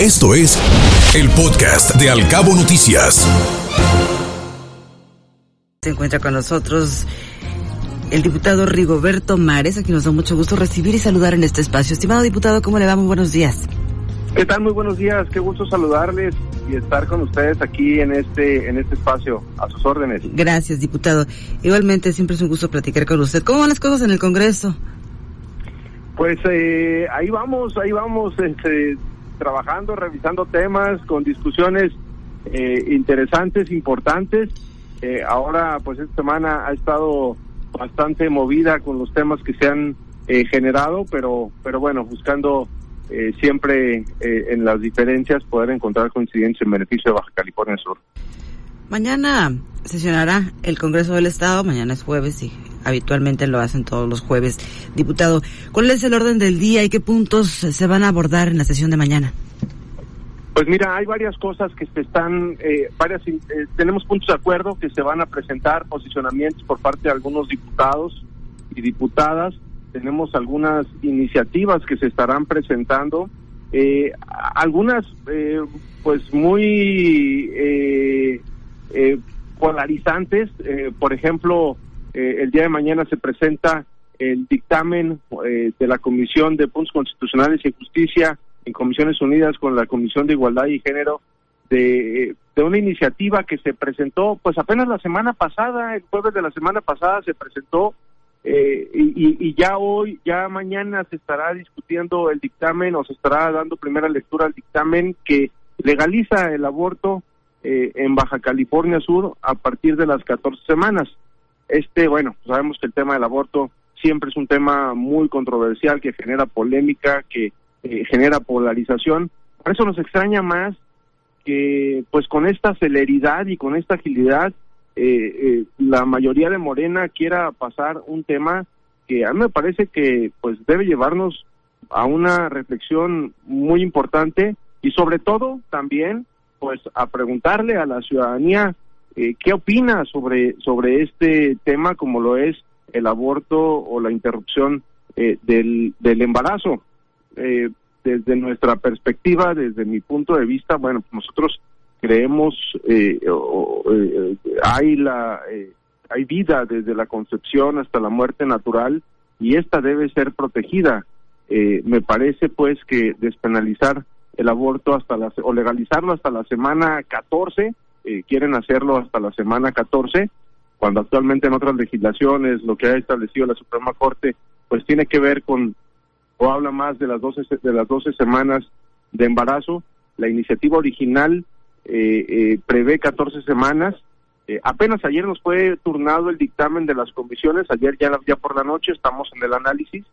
Esto es el podcast de Alcabo Noticias. Se encuentra con nosotros el diputado Rigoberto Mares, a quien nos da mucho gusto recibir y saludar en este espacio. Estimado diputado, ¿cómo le va? Muy buenos días. ¿Qué tal? Muy buenos días. Qué gusto saludarles y estar con ustedes aquí en este en este espacio. A sus órdenes. Gracias, diputado. Igualmente, siempre es un gusto platicar con usted. ¿Cómo van las cosas en el Congreso? Pues eh, ahí vamos, ahí vamos. Este, trabajando, revisando temas, con discusiones eh, interesantes, importantes. Eh, ahora, pues esta semana ha estado bastante movida con los temas que se han eh, generado, pero, pero bueno, buscando siempre en las diferencias poder encontrar coincidencias en beneficio de Baja California Sur. Mañana sesionará el Congreso del Estado, mañana es jueves y habitualmente lo hacen todos los jueves. Diputado, ¿cuál es el orden del día y qué puntos se van a abordar en la sesión de mañana? Pues mira, hay varias cosas que se están, eh, varias, eh, tenemos puntos de acuerdo que se van a presentar posicionamientos por parte de algunos diputados y diputadas. Tenemos algunas iniciativas que se estarán presentando, eh, algunas pues muy polarizantes. por ejemplo, eh, el día de mañana se presenta el dictamen eh, de la Comisión de Puntos Constitucionales y Justicia en Comisiones Unidas con la Comisión de Igualdad y Género de, de una iniciativa que se presentó pues apenas la semana pasada, el jueves de la semana pasada se presentó eh, y, y, ya hoy, ya mañana se estará discutiendo el dictamen o se estará dando primera lectura al dictamen que legaliza el aborto en Baja California Sur a partir de las 14 semanas. Este, bueno, sabemos que el tema del aborto siempre es un tema muy controversial que genera polémica, que eh, genera polarización. Por eso nos extraña más que, pues, con esta celeridad y con esta agilidad, eh, eh, la mayoría de Morena quiera pasar un tema que a mí me parece que, pues, debe llevarnos a una reflexión muy importante y sobre todo también, pues, a preguntarle a la ciudadanía eh, ¿Qué opina sobre, sobre este tema como lo es el aborto o la interrupción eh, del, del embarazo? Eh, desde nuestra perspectiva, desde mi punto de vista, bueno, nosotros creemos hay la hay vida desde la concepción hasta la muerte natural y esta debe ser protegida. me parece pues que despenalizar el aborto hasta la, o legalizarlo hasta la semana 14 eh, quieren hacerlo hasta la semana 14, cuando actualmente en otras legislaciones lo que ha establecido la Suprema Corte, pues tiene que ver con, o habla más de las 12, de las 12 semanas de embarazo. La iniciativa original eh, eh, prevé 14 semanas. apenas ayer nos fue turnado el dictamen de las comisiones, ayer ya, ya por la noche estamos en el análisis.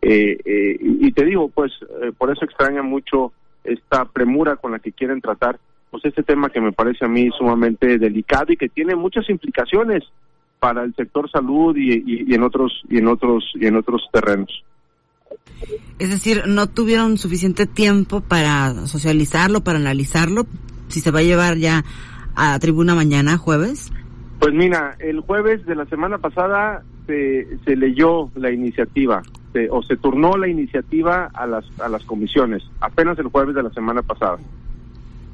y te digo, pues por eso extraña mucho esta premura con la que quieren tratar pues este tema que me parece a mí sumamente delicado y que tiene muchas implicaciones para el sector salud y, en otros y en otros y en otros terrenos. Es decir, no tuvieron suficiente tiempo para socializarlo, para analizarlo. Si se va a llevar ya a tribuna mañana, jueves. Pues mira, el jueves de la semana pasada se, se leyó la iniciativa o se turnó la iniciativa a las a las comisiones. Apenas el jueves de la semana pasada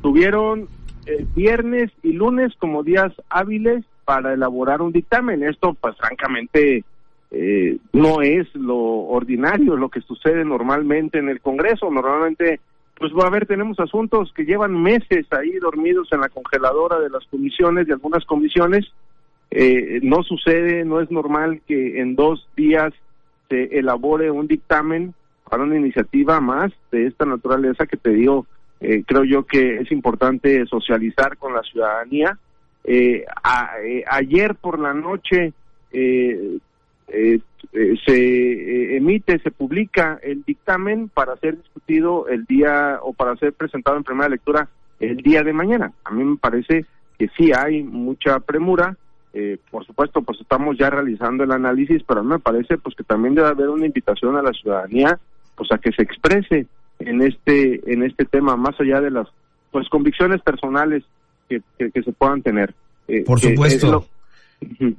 tuvieron eh, viernes y lunes como días hábiles para elaborar un dictamen. Esto, pues francamente, eh, no es lo ordinario, lo que sucede normalmente en el Congreso. Normalmente, pues va a ver, tenemos asuntos que llevan meses ahí dormidos en la congeladora de las comisiones, de algunas comisiones. Eh, no sucede, no es normal que en dos días se elabore un dictamen para una iniciativa más de esta naturaleza que te digo eh, creo yo que es importante socializar con la ciudadanía. Eh, eh, ayer por la noche se emite, se publica el dictamen para ser discutido el día o para ser presentado en primera lectura el día de mañana. A mí me parece que sí hay mucha premura. Por supuesto, pues estamos ya realizando el análisis, pero a mí me parece pues que también debe haber una invitación a la ciudadanía pues a que se exprese en este en este tema más allá de las pues convicciones personales que, que, se puedan tener. Eh, por supuesto.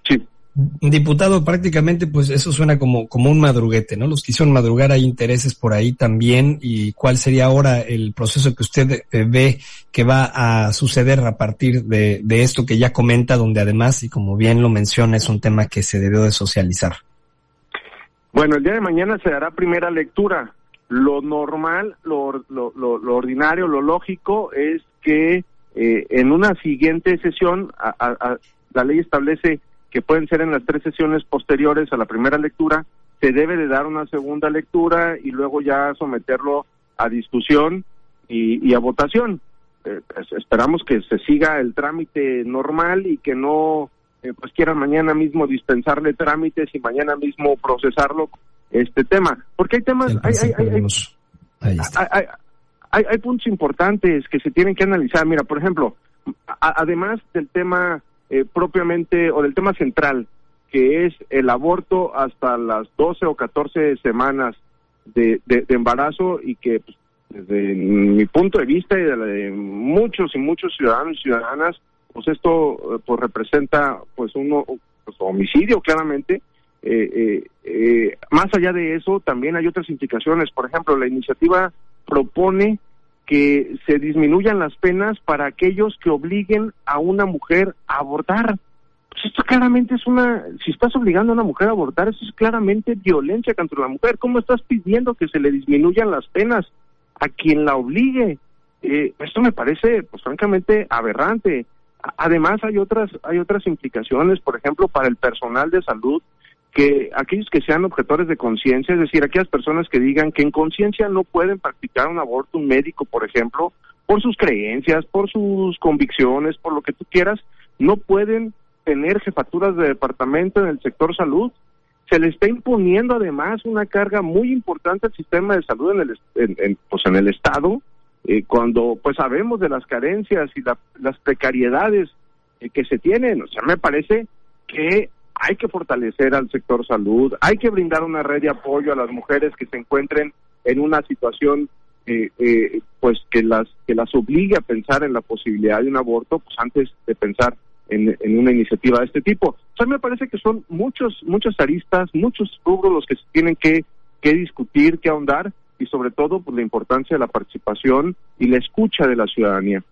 sí Diputado, prácticamente pues eso suena como, como un madruguete, ¿no? Los que hicieron madrugar hay intereses por ahí también y cuál sería ahora el proceso que usted eh, ve que va a suceder a partir de, de esto que ya comenta, donde además, y como bien lo menciona, es un tema que se debió de socializar. Bueno, el día de mañana se dará primera lectura. Lo normal, lo, lo, lo, ordinario, lo lógico es que eh, en una siguiente sesión la ley establece que pueden ser en las tres sesiones posteriores a la primera lectura, se debe de dar una segunda lectura y luego ya someterlo a discusión y, a votación. Eh, pues, esperamos que se siga el trámite normal y que no eh, pues quieran mañana mismo dispensarle trámites y mañana mismo procesarlo este tema. Porque hay temas hay hay, hay, hay, puntos importantes que se tienen que analizar. Mira por ejemplo además del tema eh, propiamente, o del tema central, que es el aborto hasta las 12 o 14 semanas de, de, embarazo y que pues, desde mi punto de vista y de, muchos y muchos ciudadanos y ciudadanas, pues esto eh, pues representa pues un pues, homicidio claramente. Eh, eh, más allá de eso, también hay otras implicaciones. Por ejemplo, la iniciativa propone que se disminuyan las penas para aquellos que obliguen a una mujer a abortar. Pues esto claramente es una, si estás obligando a una mujer a abortar, eso es claramente violencia contra la mujer. ¿Cómo estás pidiendo que se le disminuyan las penas a quien la obligue? Eh, esto me parece, pues francamente, aberrante. Además hay otras, hay otras implicaciones, por ejemplo, para el personal de salud que aquellos que sean objetores de conciencia, es decir, aquellas personas que digan que en conciencia no pueden practicar un aborto, un médico, por ejemplo, por sus creencias, por sus convicciones, por lo que tú quieras, no pueden tener jefaturas de departamento en el sector salud. Se le está imponiendo además una carga muy importante al sistema de salud en el, pues en el Estado, eh, cuando pues sabemos de las carencias y las precariedades eh, que se tienen. O sea, me parece que hay que fortalecer al sector salud, hay que brindar una red de apoyo a las mujeres que se encuentren en una situación eh, eh, pues que las que las obligue a pensar en la posibilidad de un aborto pues antes de pensar en, una iniciativa de este tipo. O sea, me parece que son muchos muchas aristas, muchos rubros los que se tienen que, que discutir, que ahondar y sobre todo pues la importancia de la participación y la escucha de la ciudadanía.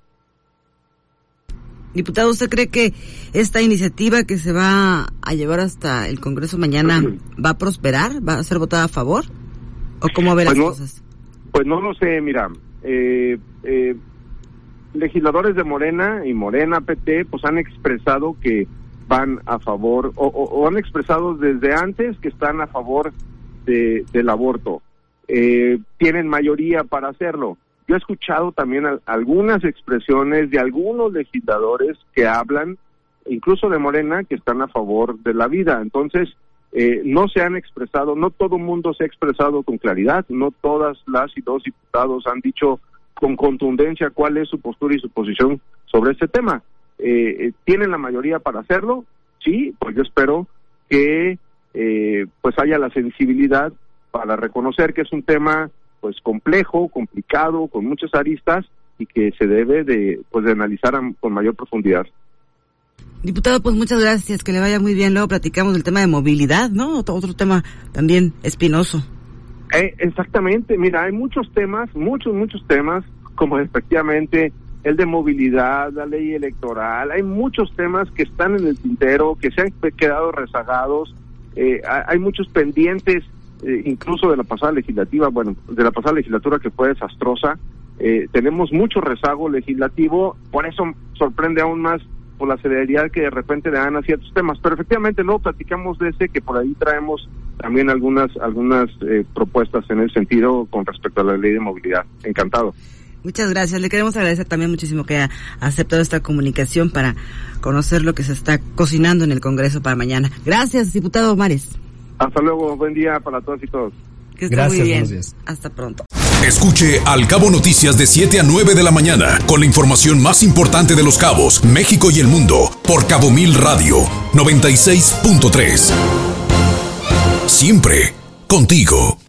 Diputado, ¿usted cree que esta iniciativa que se va a llevar hasta el Congreso mañana va a prosperar? ¿Va a ser votada a favor? ¿O cómo ve las pues cosas? Pues no lo sé, mira. Eh, eh, legisladores de Morena y Morena PT pues han expresado que van a favor o, han expresado desde antes que están a favor de, del aborto. Eh, tienen mayoría para hacerlo yo he escuchado también algunas expresiones de algunos legisladores que hablan, incluso de Morena, que están a favor de la vida. Entonces, eh, no se han expresado, no todo mundo se ha expresado con claridad, no todas las y dos diputados han dicho con contundencia cuál es su postura y su posición sobre este tema. Eh, eh, ¿Tienen la mayoría para hacerlo? Sí, pues yo espero que pues haya la sensibilidad para reconocer que es un tema pues complejo, complicado, con muchas aristas y que se debe de pues de analizar con mayor profundidad. Diputado, pues muchas gracias, que le vaya muy bien. Luego platicamos del tema de movilidad, ¿no? Otro, otro tema también espinoso. Eh, exactamente, mira, hay muchos temas, muchos, muchos temas, como efectivamente el de movilidad, la ley electoral, hay muchos temas que están en el tintero, que se han quedado rezagados, eh, hay muchos pendientes eh, incluso de la pasada legislativa, bueno, de la pasada legislatura que fue desastrosa. Eh, tenemos mucho rezago legislativo, por eso sorprende aún más por la celeridad que de repente le dan a ciertos temas. Pero efectivamente luego platicamos de ese que por ahí traemos también algunas algunas eh, propuestas en el sentido con respecto a la ley de movilidad. Encantado. Muchas gracias. Le queremos agradecer también muchísimo que haya aceptado esta comunicación para conocer lo que se está cocinando en el Congreso para mañana. Gracias, diputado Mares. Hasta luego, buen día para todos y todos. Que esté Gracias, muy bien. Hasta pronto. Escuche Al Cabo Noticias de 7 a 9 de la mañana con la información más importante de los cabos, México y el mundo por Cabo Mil Radio 96.3. Siempre contigo.